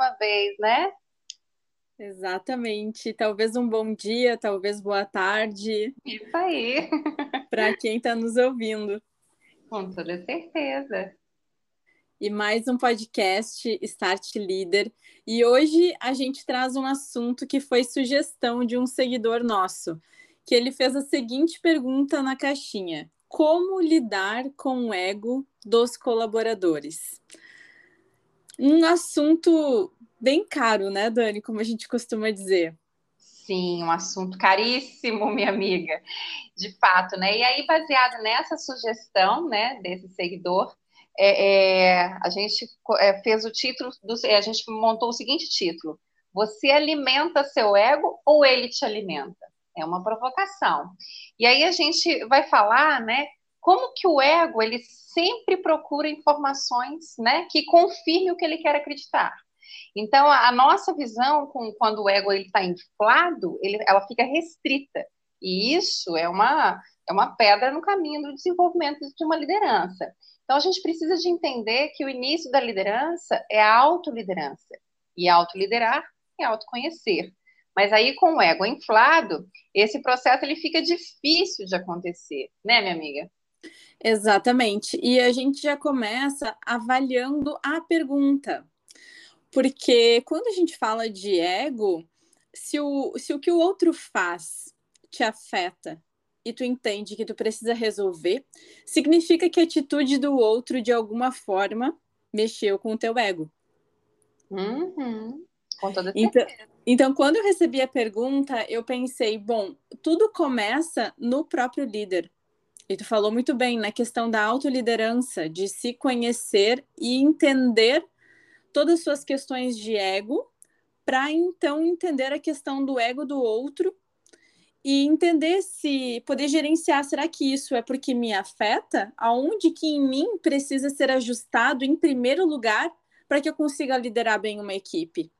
uma vez, né? Exatamente. Talvez um bom dia, talvez boa tarde. Isso aí. Para quem está nos ouvindo. Com toda certeza. E mais um podcast Start Leader. E hoje a gente traz um assunto que foi sugestão de um seguidor nosso, que ele fez a seguinte pergunta na caixinha: Como lidar com o ego dos colaboradores? Um assunto bem caro, né, Dani? Como a gente costuma dizer. Sim, um assunto caríssimo, minha amiga. De fato, né? E aí, baseado nessa sugestão, né, desse seguidor, é, é, a gente é, fez o título, do, é, a gente montou o seguinte título: Você alimenta seu ego ou ele te alimenta? É uma provocação. E aí a gente vai falar, né? Como que o ego ele sempre procura informações, né, que confirme o que ele quer acreditar. Então, a, nossa visão, com, quando o ego está inflado, ele, ela fica restrita. E isso é uma, é uma pedra no caminho do desenvolvimento de uma liderança. Então, a gente precisa de entender que o início da liderança é a autoliderança. E autoliderar é autoconhecer. Mas aí, com o ego inflado, esse processo ele fica difícil de acontecer, né, minha amiga? Exatamente. E a gente já começa avaliando a pergunta. Porque quando a gente fala de ego, se o, se o que o outro faz te afeta e tu entende que tu precisa resolver, significa que a atitude do outro, de alguma forma, mexeu com o teu ego. Uhum. Com toda então, então, quando eu recebi a pergunta, eu pensei, bom, tudo começa no próprio líder. E tu falou muito bem na questão da autoliderança, de se conhecer e entender todas as suas questões de ego, para então entender a questão do ego do outro e entender se poder gerenciar, será que isso é porque me afeta? Aonde que em mim precisa ser ajustado em primeiro lugar para que eu consiga liderar bem uma equipe?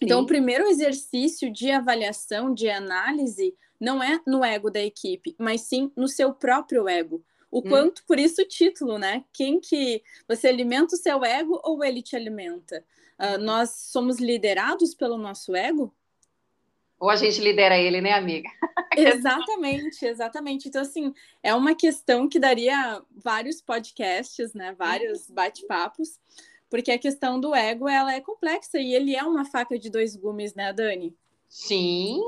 Então, Sim. o primeiro exercício de avaliação, de análise, não é no ego da equipe, mas sim no seu próprio ego. O hum. quanto, por isso o título, né? Quem que você alimenta o seu ego ou ele te alimenta? Uh, nós somos liderados pelo nosso ego? Ou a gente lidera ele, né, amiga? exatamente, exatamente. Então, assim, é uma questão que daria vários podcasts, né? Vários uhum. bate-papos, porque a questão do ego, ela é complexa e ele é uma faca de dois gumes, né, Dani? Sim,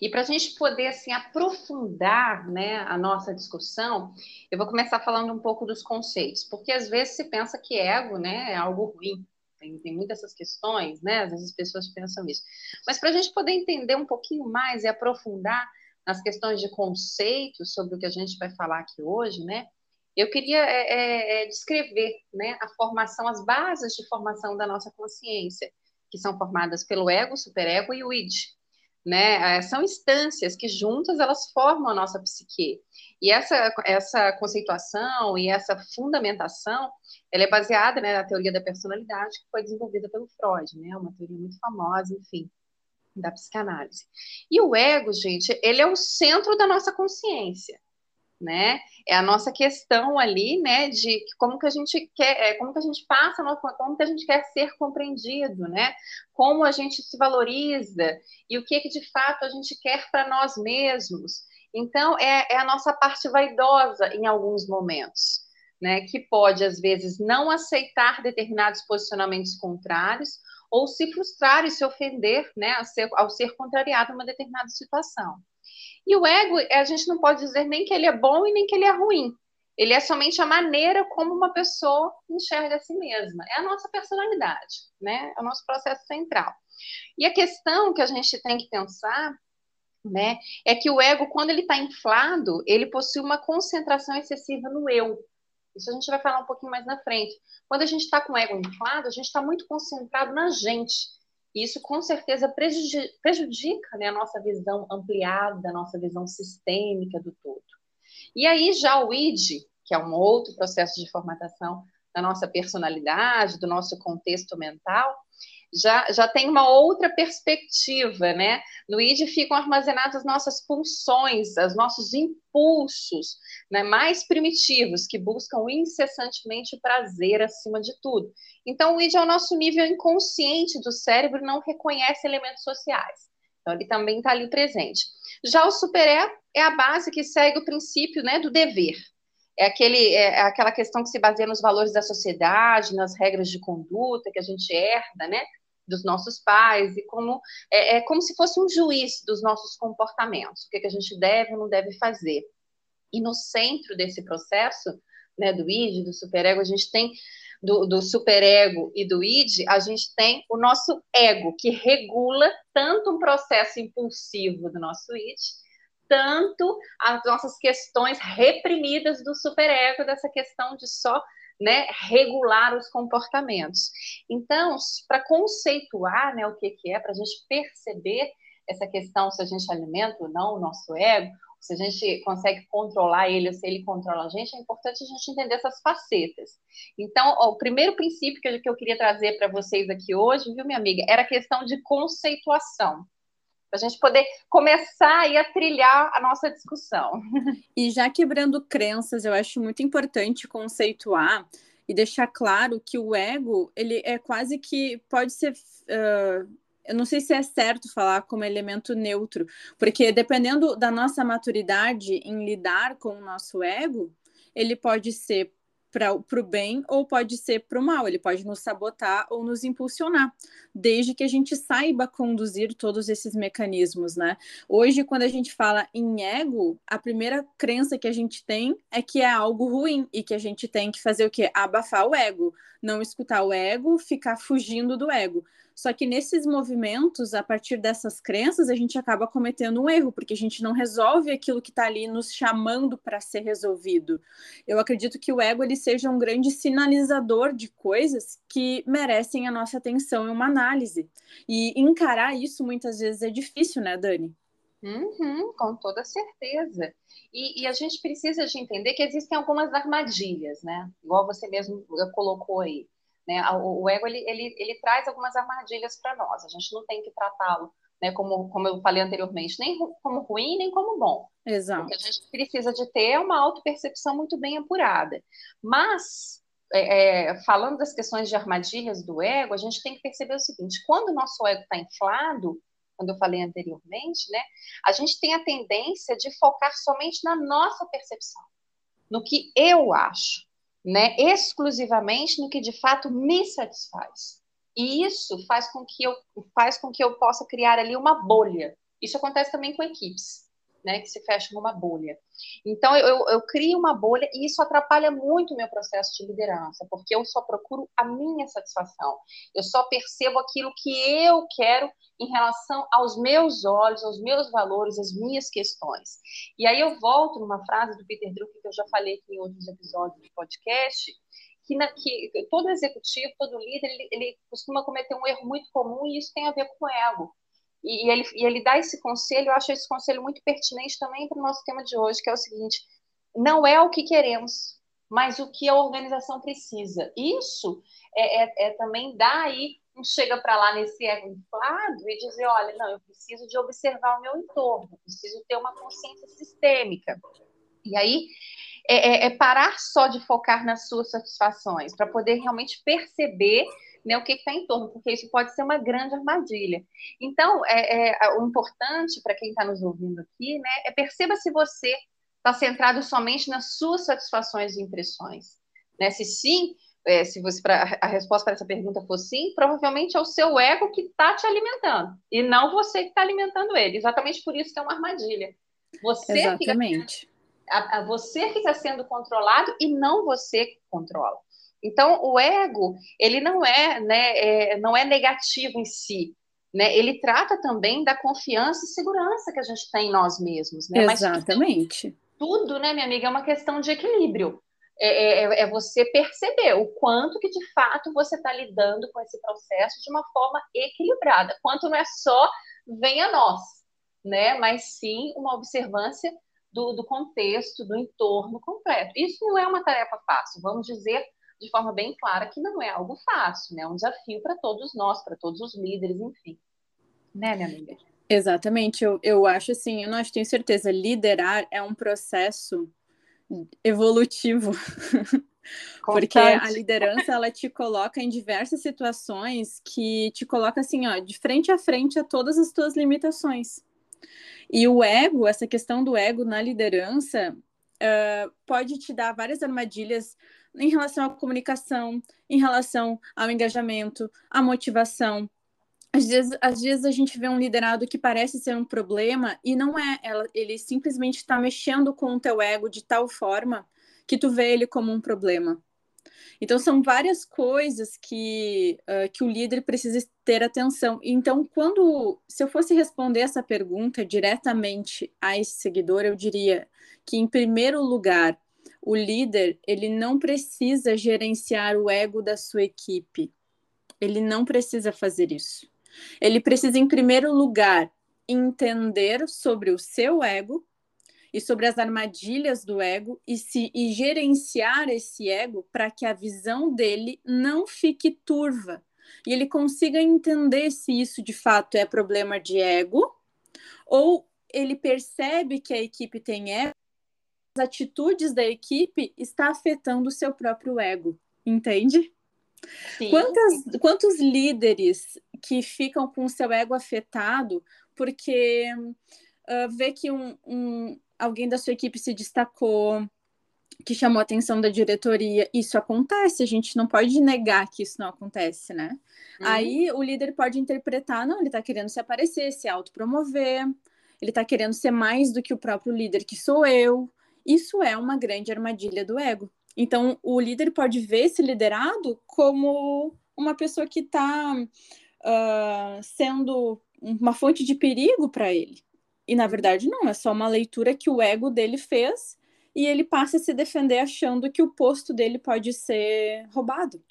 e para a gente poder assim aprofundar né, a nossa discussão, eu vou começar falando um pouco dos conceitos, porque às vezes se pensa que ego né, é algo ruim, tem, tem muitas essas questões, né? Às vezes as pessoas pensam isso. Mas para a gente poder entender um pouquinho mais e aprofundar nas questões de conceitos sobre o que a gente vai falar aqui hoje, né? Eu queria é, é, é descrever né, a formação, as bases de formação da nossa consciência que são formadas pelo ego, superego e o id. Né? É, são instâncias que juntas elas formam a nossa psique. E essa, essa conceituação e essa fundamentação, ela é baseada né, na teoria da personalidade que foi desenvolvida pelo Freud, né? Uma teoria muito famosa, enfim, da psicanálise. E o ego, gente, ele é o centro da nossa consciência né? É a nossa questão ali, né, de como que a gente quer, é, como que a gente passa, como que a gente quer ser compreendido, né? Como a gente se valoriza e o que que de fato a gente quer para nós mesmos. Então é, é a nossa parte vaidosa em alguns momentos, né? Que pode às vezes não aceitar determinados posicionamentos contrários ou se frustrar e se ofender, né, ao ser, ao ser contrariado em uma determinada situação. E o ego, a gente não pode dizer nem que ele é bom e nem que ele é ruim. Ele é somente a maneira como uma pessoa enxerga a si mesma. É a nossa personalidade, né? É o nosso processo central. E a questão que a gente tem que pensar, né, é que o ego, quando ele está inflado, ele possui uma concentração excessiva no eu. Isso a gente vai falar um pouquinho mais na frente. Quando a gente está com o ego inflado, a gente está muito concentrado na gente. Isso com certeza prejudica, prejudica né, a nossa visão ampliada, a nossa visão sistêmica do todo. E aí já o ID, que é um outro processo de formatação da nossa personalidade, do nosso contexto mental, já, já tem uma outra perspectiva, né? No id ficam armazenadas as nossas pulsões, os nossos impulsos né, mais primitivos, que buscam incessantemente o prazer acima de tudo. Então, o id é o nosso nível inconsciente do cérebro, não reconhece elementos sociais. Então, ele também está ali presente. Já o superego é a base que segue o princípio né, do dever. É, aquele, é aquela questão que se baseia nos valores da sociedade, nas regras de conduta que a gente herda, né? Dos nossos pais e como é, é, como se fosse um juiz dos nossos comportamentos, o que, que a gente deve ou não deve fazer. E no centro desse processo, né, do id, do superego, a gente tem do, do superego e do id, a gente tem o nosso ego que regula tanto um processo impulsivo do nosso id, tanto as nossas questões reprimidas do superego, dessa questão de só né, regular os comportamentos. Então, para conceituar né, o que, que é, para a gente perceber essa questão se a gente alimenta ou não o nosso ego, se a gente consegue controlar ele ou se ele controla a gente, é importante a gente entender essas facetas. Então, ó, o primeiro princípio que eu, que eu queria trazer para vocês aqui hoje, viu, minha amiga, era a questão de conceituação para a gente poder começar aí a trilhar a nossa discussão. E já quebrando crenças, eu acho muito importante conceituar e deixar claro que o ego, ele é quase que pode ser. Uh, eu não sei se é certo falar como elemento neutro, porque dependendo da nossa maturidade em lidar com o nosso ego, ele pode ser para o bem ou pode ser para o mal, ele pode nos sabotar ou nos impulsionar, desde que a gente saiba conduzir todos esses mecanismos, né? Hoje, quando a gente fala em ego, a primeira crença que a gente tem é que é algo ruim e que a gente tem que fazer o quê? Abafar o ego, não escutar o ego, ficar fugindo do ego. Só que nesses movimentos, a partir dessas crenças, a gente acaba cometendo um erro, porque a gente não resolve aquilo que está ali nos chamando para ser resolvido. Eu acredito que o ego ele seja um grande sinalizador de coisas que merecem a nossa atenção e uma análise. E encarar isso muitas vezes é difícil, né, Dani? Uhum, com toda certeza. E, e, a gente precisa de entender que existem algumas armadilhas, né? Igual você mesmo colocou aí. Né? O, o ego ele, ele, ele traz algumas armadilhas para nós. A gente não tem que tratá-lo, né, como, como eu falei anteriormente, nem como ruim nem como bom. Exato. O que a gente precisa de ter é uma autopercepção muito bem apurada. Mas é, é, falando das questões de armadilhas do ego, a gente tem que perceber o seguinte: quando o nosso ego está inflado, quando eu falei anteriormente, né, a gente tem a tendência de focar somente na nossa percepção, no que eu acho né, exclusivamente no que de fato me satisfaz. E isso faz com que eu faz com que eu possa criar ali uma bolha. Isso acontece também com equipes né, que se fecha numa bolha. Então, eu, eu crio uma bolha e isso atrapalha muito o meu processo de liderança, porque eu só procuro a minha satisfação, eu só percebo aquilo que eu quero em relação aos meus olhos, aos meus valores, às minhas questões. E aí eu volto numa frase do Peter Drucker que eu já falei aqui em outros episódios do podcast, que, na, que todo executivo, todo líder, ele, ele costuma cometer um erro muito comum e isso tem a ver com o ego e, ele, e ele dá esse conselho, eu acho esse conselho muito pertinente também para o nosso tema de hoje, que é o seguinte: não é o que queremos, mas o que a organização precisa. Isso é, é, é também dar aí um chega para lá nesse ego inflado e dizer, olha, não, eu preciso de observar o meu entorno, preciso ter uma consciência sistêmica. E aí é, é, é parar só de focar nas suas satisfações, para poder realmente perceber né, o que está em torno, porque isso pode ser uma grande armadilha. Então, é, é o importante para quem está nos ouvindo aqui, né, é perceba se você está centrado somente nas suas satisfações e impressões. Né? Se sim, é, se você pra, a resposta para essa pergunta for sim, provavelmente é o seu ego que está te alimentando e não você que está alimentando ele. Exatamente por isso que é uma armadilha. Você Exatamente. Fica, a, a você que está sendo controlado e não você que controla. Então, o ego, ele não é, né, é, não é negativo em si, né? Ele trata também da confiança e segurança que a gente tem em nós mesmos, né? Exatamente. Mas tudo, né, minha amiga, é uma questão de equilíbrio. É, é, é você perceber o quanto que de fato você está lidando com esse processo de uma forma equilibrada. Quanto não é só venha nós, né? Mas sim uma observância do, do contexto, do entorno completo. Isso não é uma tarefa fácil, vamos dizer de forma bem clara que não é algo fácil, né? É um desafio para todos nós, para todos os líderes, enfim. Né, minha amiga? Exatamente, eu, eu acho assim, eu não acho, tenho certeza, liderar é um processo evolutivo. Porque a liderança ela te coloca em diversas situações que te coloca assim, ó, de frente a frente a todas as tuas limitações. E o ego, essa questão do ego na liderança, uh, pode te dar várias armadilhas em relação à comunicação, em relação ao engajamento, à motivação. Às vezes, às vezes a gente vê um liderado que parece ser um problema e não é. Ela, ele simplesmente está mexendo com o teu ego de tal forma que tu vê ele como um problema. Então, são várias coisas que, uh, que o líder precisa ter atenção. Então, quando, se eu fosse responder essa pergunta diretamente a esse seguidor, eu diria que, em primeiro lugar, o líder, ele não precisa gerenciar o ego da sua equipe. Ele não precisa fazer isso. Ele precisa, em primeiro lugar, entender sobre o seu ego e sobre as armadilhas do ego e, se, e gerenciar esse ego para que a visão dele não fique turva e ele consiga entender se isso de fato é problema de ego ou ele percebe que a equipe tem ego, as atitudes da equipe está afetando o seu próprio ego, entende? Sim. Quantas, quantos líderes que ficam com o seu ego afetado porque uh, vê que um, um, alguém da sua equipe se destacou, que chamou a atenção da diretoria, isso acontece, a gente não pode negar que isso não acontece, né? Uhum. Aí o líder pode interpretar, não, ele tá querendo se aparecer, se autopromover, ele tá querendo ser mais do que o próprio líder que sou eu. Isso é uma grande armadilha do ego. Então, o líder pode ver esse liderado como uma pessoa que está uh, ah, sendo uma fonte de perigo para ele. E na verdade não, é só uma leitura que o ego dele fez e ele passa a se defender achando que o posto dele pode ser roubado.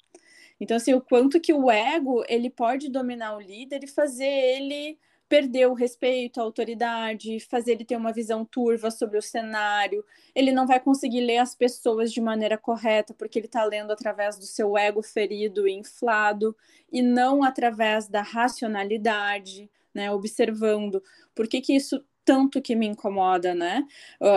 Então assim, o quanto que o ego, ele pode dominar o líder e fazer ele perder o respeito, a autoridade, fazer ele ter uma visão turva sobre o cenário. Ele não vai conseguir ler as pessoas de maneira correta, porque ele está lendo através do seu ego ferido e inflado, e não através da racionalidade, né? Observando por que, que isso tanto que me incomoda, né?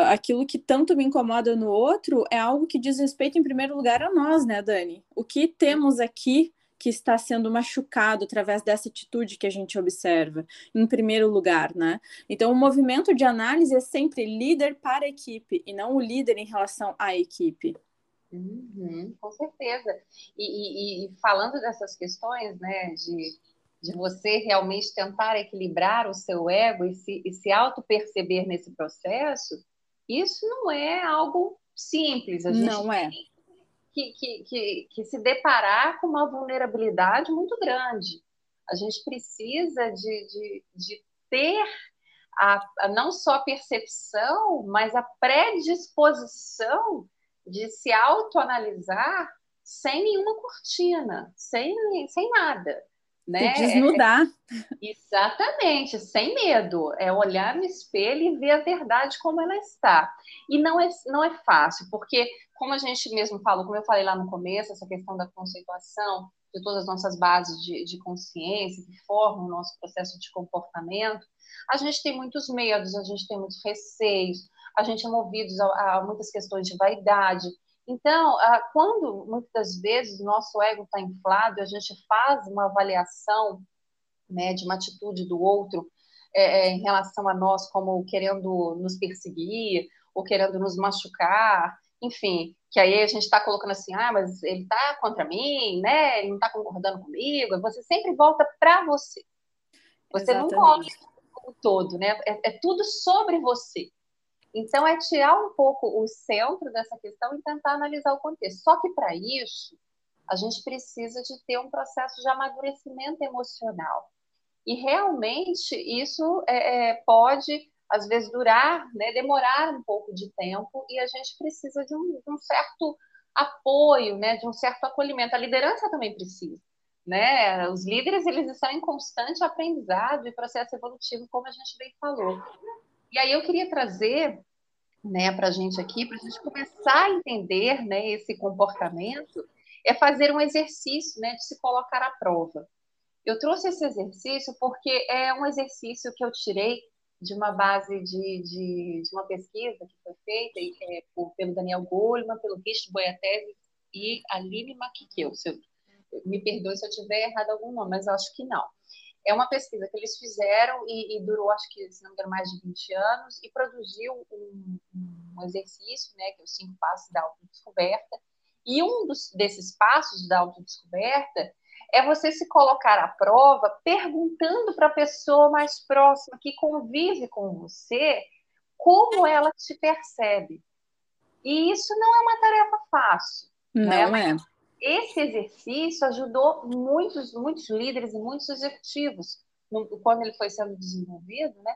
Aquilo que tanto me incomoda no outro é algo que diz respeito, em primeiro lugar, a nós, né, Dani? O que temos aqui que está sendo machucado através dessa atitude que a gente observa, em primeiro lugar, né? Então, o movimento de análise é sempre líder para a equipe e não o líder em relação à equipe. Uhum, com certeza. E, e, e falando dessas questões, né, de de você realmente tentar equilibrar o seu ego e se, e se auto-perceber nesse processo, isso não é algo simples. A gente não é. Que, que, que, que se deparar com uma vulnerabilidade muito grande. A gente precisa de, de, de ter a, a, não só a percepção, mas a predisposição de se autoanalisar sem nenhuma cortina, sem, sem nada. Né? Se desnudar. É, exatamente, sem medo. É olhar no espelho e ver a verdade como ela está. E não é, não é fácil, porque, como a gente mesmo falou, como eu falei lá no começo, essa questão da conceituação de todas as nossas bases de, de consciência que formam o nosso processo de comportamento, a gente tem muitos medos, a gente tem muitos receios, a gente é movido a, a muitas questões de vaidade. Então, quando muitas vezes o nosso ego está inflado, a gente faz uma avaliação né, de uma atitude do outro é, é, em relação a nós, como querendo nos perseguir ou querendo nos machucar, enfim, que aí a gente está colocando assim, ah, mas ele está contra mim, né? Ele não está concordando comigo. Você sempre volta para você. Você Exatamente. não volta o todo, né? É, é tudo sobre você. Então, é tirar um pouco o centro dessa questão e tentar analisar o contexto. Só que, para isso, a gente precisa de ter um processo de amadurecimento emocional. E, realmente, isso é, é, pode, às vezes, durar, né, demorar um pouco de tempo, e a gente precisa de um, de um certo apoio, né, de um certo acolhimento. A liderança também precisa. Né? Os líderes eles estão em constante aprendizado e processo evolutivo, como a gente bem falou. E aí eu queria trazer né, para a gente aqui, para a gente começar a entender né, esse comportamento é fazer um exercício, né, de se colocar à prova. Eu trouxe esse exercício porque é um exercício que eu tirei de uma base de, de, de uma pesquisa que foi feita é, por, pelo Daniel Goleman, pelo Rich Boiatese e Aline Maquiqueu. Me perdoe se eu tiver errado algum nome, mas acho que não. É uma pesquisa que eles fizeram e, e durou, acho que, se não me engano, mais de 20 anos e produziu um, um exercício, né, que é os cinco passos da autodescoberta. E um dos, desses passos da autodescoberta é você se colocar à prova perguntando para a pessoa mais próxima que convive com você como ela te percebe. E isso não é uma tarefa fácil. Né? Não né? é. Esse exercício ajudou muitos, muitos líderes e muitos executivos, no, quando ele foi sendo desenvolvido, né?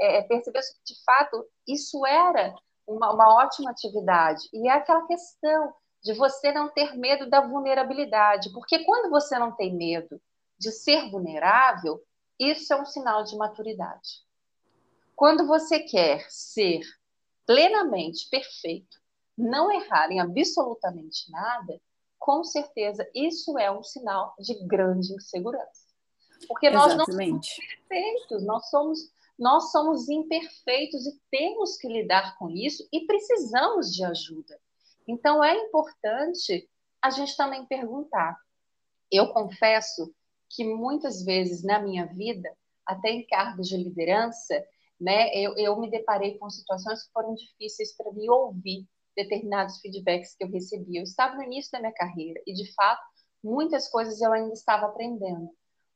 É, é perceber que, de fato, isso era uma, uma ótima atividade. E é aquela questão de você não ter medo da vulnerabilidade, porque quando você não tem medo de ser vulnerável, isso é um sinal de maturidade. Quando você quer ser plenamente perfeito, não errar em absolutamente nada, com certeza isso é um sinal de grande insegurança. Porque nós Exatamente. não somos perfeitos, nós somos, nós somos imperfeitos e temos que lidar com isso e precisamos de ajuda. Então, é importante a gente também perguntar. Eu confesso que muitas vezes na minha vida, até em cargos de liderança, né, eu, eu me deparei com situações que foram difíceis para mim ouvir determinados feedbacks que eu recebi. Eu estava no início da minha carreira e, de fato, muitas coisas eu ainda estava aprendendo.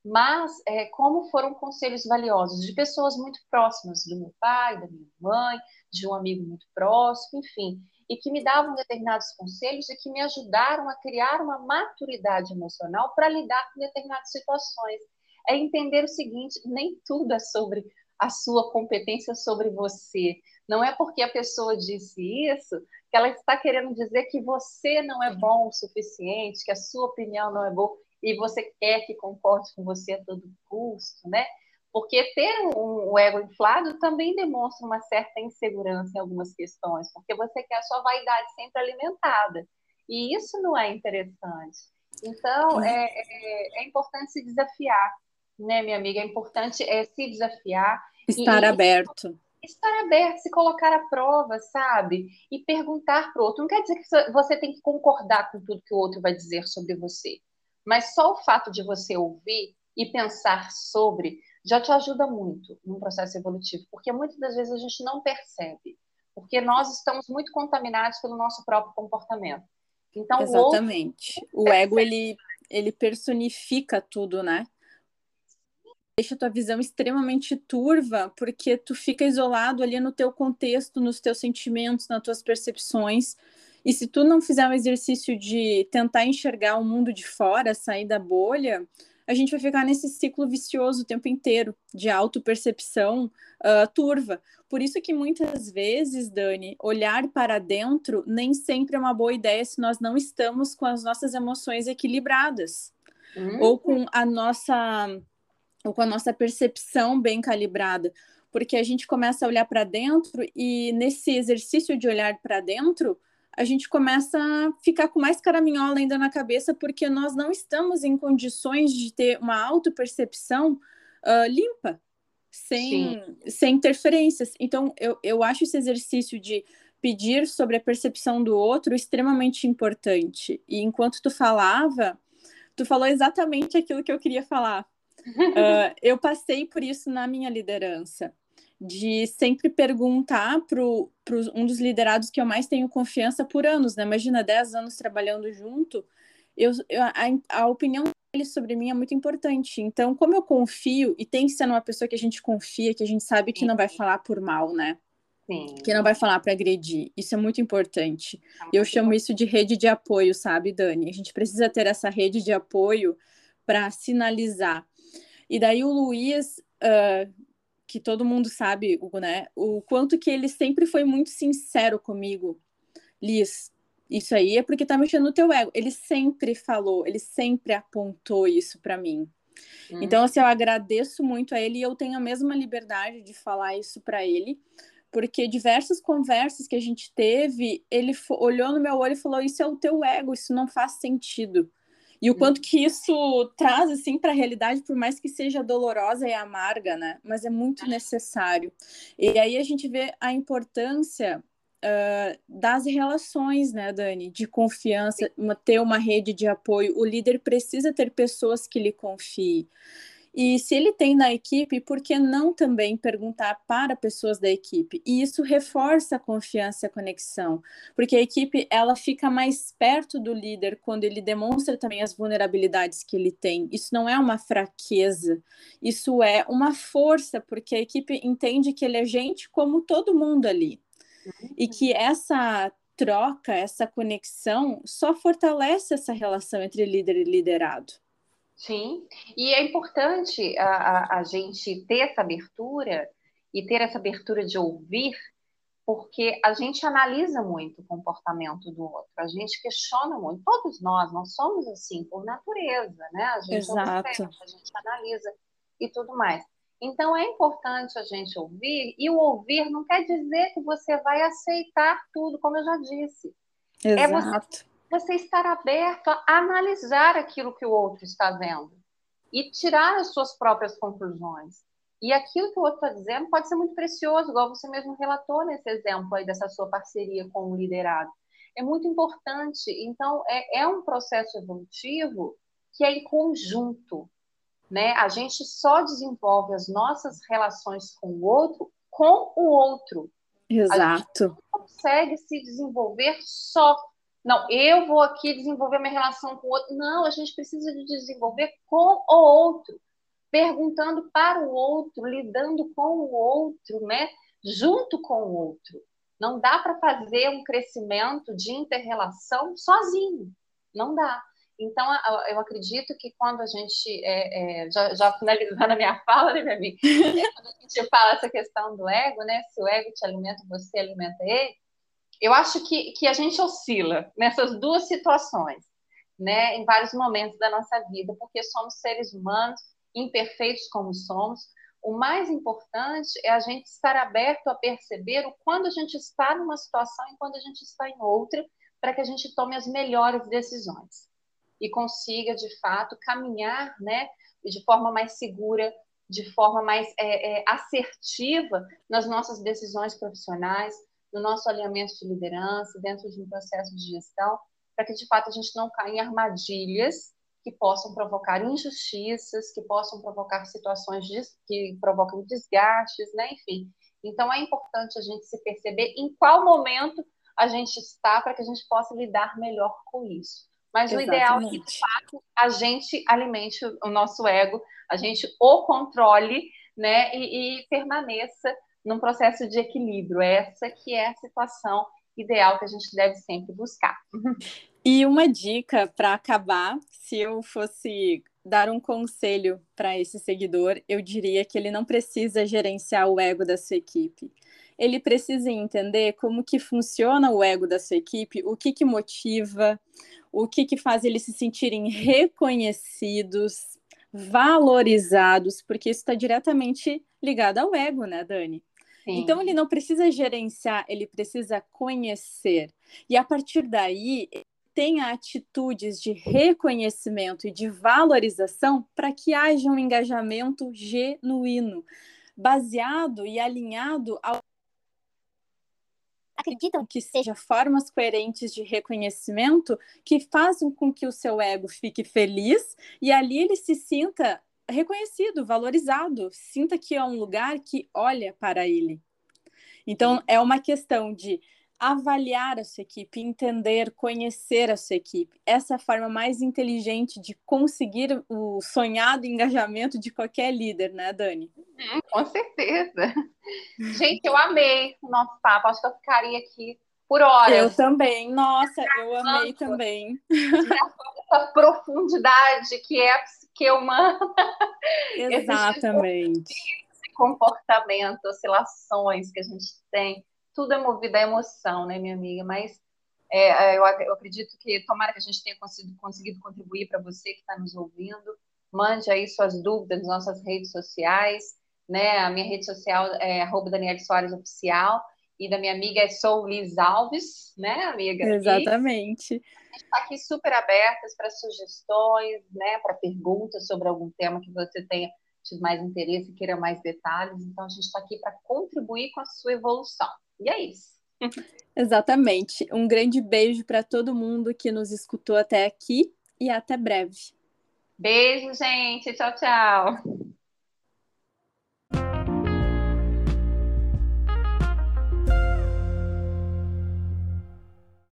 Mas, é, como foram conselhos valiosos de pessoas muito próximas, do meu pai, da minha mãe, de um amigo muito próximo, enfim, e que me davam determinados conselhos e que me ajudaram a criar uma maturidade emocional para lidar com determinadas situações. É entender o seguinte: nem tudo é sobre a sua competência sobre você. Não é porque a pessoa disse isso que ela está querendo dizer que você não é bom o suficiente, que a sua opinião não é boa e você quer que concorde com você a todo custo, né? Porque ter um, um, ego inflado também demonstra uma certa insegurança em algumas questões, porque você quer a sua vaidade sempre alimentada. E isso não é interessante. Então, é, é, é importante se desafiar, né, minha amiga? É importante é, se desafiar. Estar e, aberto. Estar aberto, se colocar à prova, sabe? E perguntar para o outro. Não quer dizer que você tem que concordar com tudo que o outro vai dizer sobre você. Mas só o fato de você ouvir e pensar sobre já te ajuda muito no processo evolutivo, porque muitas das vezes a gente não percebe, porque nós estamos muito contaminados pelo nosso próprio comportamento. Então, Exatamente. O, o ego, ele, ele personifica tudo, né? Deixa a tua visão extremamente turva, porque tu fica isolado ali no teu contexto, nos teus sentimentos, nas tuas percepções. E se tu não fizer um exercício de tentar enxergar o mundo de fora, sair da bolha, a gente vai ficar nesse ciclo vicioso o tempo inteiro de autopercepção uh, turva. Por isso que muitas vezes, Dani, olhar para dentro nem sempre é uma boa ideia se nós não estamos com as nossas emoções equilibradas uhum. ou com a nossa ou com a nossa percepção bem calibrada, porque a gente começa a olhar para dentro e nesse exercício de olhar para dentro, a gente começa a ficar com mais caraminhola ainda na cabeça, porque nós não estamos em condições de ter uma autopercepção uh, limpa, sem, sem interferências. Então, eu, eu acho esse exercício de pedir sobre a percepção do outro extremamente importante. E enquanto tu falava, tu falou exatamente aquilo que eu queria falar. Uh, eu passei por isso na minha liderança de sempre perguntar para um dos liderados que eu mais tenho confiança por anos, né? Imagina 10 anos trabalhando junto, eu, eu a, a, opinião dele sobre mim é muito importante. Então, como eu confio, e tem que ser uma pessoa que a gente confia, que a gente sabe que não vai falar por mal, né? Sim. Que não vai falar para agredir. Isso é muito importante. É eu chamo isso de rede de apoio, sabe, Dani? A gente precisa ter essa rede de apoio para sinalizar. E daí o Luiz, uh, que todo mundo sabe, Hugo, né? O quanto que ele sempre foi muito sincero comigo. Liz, isso aí é porque tá mexendo no teu ego. Ele sempre falou, ele sempre apontou isso para mim. Hum. Então, assim, eu agradeço muito a ele e eu tenho a mesma liberdade de falar isso para ele, porque diversas conversas que a gente teve, ele olhou no meu olho e falou: Isso é o teu ego, isso não faz sentido. E o quanto que isso traz assim para a realidade, por mais que seja dolorosa e amarga, né? Mas é muito necessário. E aí a gente vê a importância uh, das relações, né, Dani? De confiança, uma, ter uma rede de apoio. O líder precisa ter pessoas que lhe confiem. E se ele tem na equipe, por que não também perguntar para pessoas da equipe? E isso reforça a confiança e a conexão, porque a equipe ela fica mais perto do líder quando ele demonstra também as vulnerabilidades que ele tem. Isso não é uma fraqueza, isso é uma força, porque a equipe entende que ele é gente como todo mundo ali. E que essa troca, essa conexão só fortalece essa relação entre líder e liderado. Sim, e é importante a, a, a, gente ter essa abertura e ter essa abertura de ouvir, porque a gente analisa muito o comportamento do outro, a gente questiona muito. Todos nós, nós somos assim por natureza, né? A gente Exato. observa, a gente analisa e tudo mais. Então é importante a gente ouvir, e o ouvir não quer dizer que você vai aceitar tudo, como eu já disse. Exato. É você você estar aberto a analisar aquilo que o outro está vendo e tirar as suas próprias conclusões. E aquilo que o outro está dizendo pode ser muito precioso, igual você mesmo relatou nesse exemplo aí dessa sua parceria com o liderado. É muito importante. Então, é, é um processo evolutivo que é em conjunto. Né? A gente só desenvolve as nossas relações com o outro com o outro. Exato. A gente não consegue se desenvolver só não, eu vou aqui desenvolver minha relação com o outro. Não, a gente precisa de desenvolver com o outro, perguntando para o outro, lidando com o outro, né? Junto com o outro. Não dá para fazer um crescimento de interrelação sozinho. Não dá. Então, eu acredito que quando a gente, é, é, já, já, finalizando a minha fala, né, minha amiga? quando a gente fala essa questão do ego, né? Se o ego te alimenta, você alimenta ele eu acho que, que a gente oscila nessas duas situações, né, em vários momentos da nossa vida, porque somos seres humanos, imperfeitos como somos. O mais importante é a gente estar aberto a perceber o quando a gente está numa situação e quando a gente está em outra, para que a gente tome as melhores decisões e consiga, de fato, caminhar né, de forma mais segura, de forma mais é, é, assertiva nas nossas decisões profissionais, no nosso alinhamento de liderança, dentro de um processo de gestão, para que de fato a gente não caia em armadilhas que possam provocar injustiças, que possam provocar situações de, que provocam desgastes, né? Enfim. Então é importante a gente se perceber em qual momento a gente está para que a gente possa lidar melhor com isso. Mas Exatamente. o ideal é que, de fato, a gente alimente o nosso ego, a gente o controle, né? E, e permaneça num processo de equilíbrio. Essa que é a situação ideal que a gente deve sempre buscar. E uma dica para acabar, se eu fosse dar um conselho para esse seguidor, eu diria que ele não precisa gerenciar o ego da sua equipe. Ele precisa entender como que funciona o ego da sua equipe, o que que motiva, o que que faz eles se sentirem reconhecidos, valorizados, porque isso está diretamente ligado ao ego, né, Dani? Sim. Então ele não precisa gerenciar, ele precisa conhecer. E a partir daí, tenha atitudes de reconhecimento e de valorização para que haja um engajamento genuíno, baseado e alinhado ao acreditam que seja formas coerentes de reconhecimento que façam com que o seu ego fique feliz e ali ele se sinta reconhecido, valorizado, sinta que é um lugar que olha para ele. Então, é uma questão de avaliar a sua equipe, entender, conhecer a sua equipe. Essa é a forma mais inteligente de conseguir o sonhado engajamento de qualquer líder, né, Dani? Hum, com certeza. Gente, eu amei o nosso papo. Acho que eu ficaria aqui por horas. Eu também. Nossa, eu amei também. Essa profundidade que é psique humana. Exatamente. Esse comportamento, oscilações que a gente tem, tudo é movido à emoção, né, minha amiga? Mas é, eu, eu, acredito que tomara que a gente tenha conseguido, conseguido contribuir para você que está nos ouvindo. Mande aí suas dúvidas nas nossas redes sociais. né? A minha rede social é arroba Daniela Soares Oficial e da minha amiga é Sou Liz Alves, né, amiga? Exatamente. E está aqui super abertas para sugestões, né, para perguntas sobre algum tema que você tenha tido mais interesse, queira mais detalhes. Então, a gente está aqui para contribuir com a sua evolução. E é isso. Exatamente. Um grande beijo para todo mundo que nos escutou até aqui e até breve. Beijo, gente. Tchau, tchau.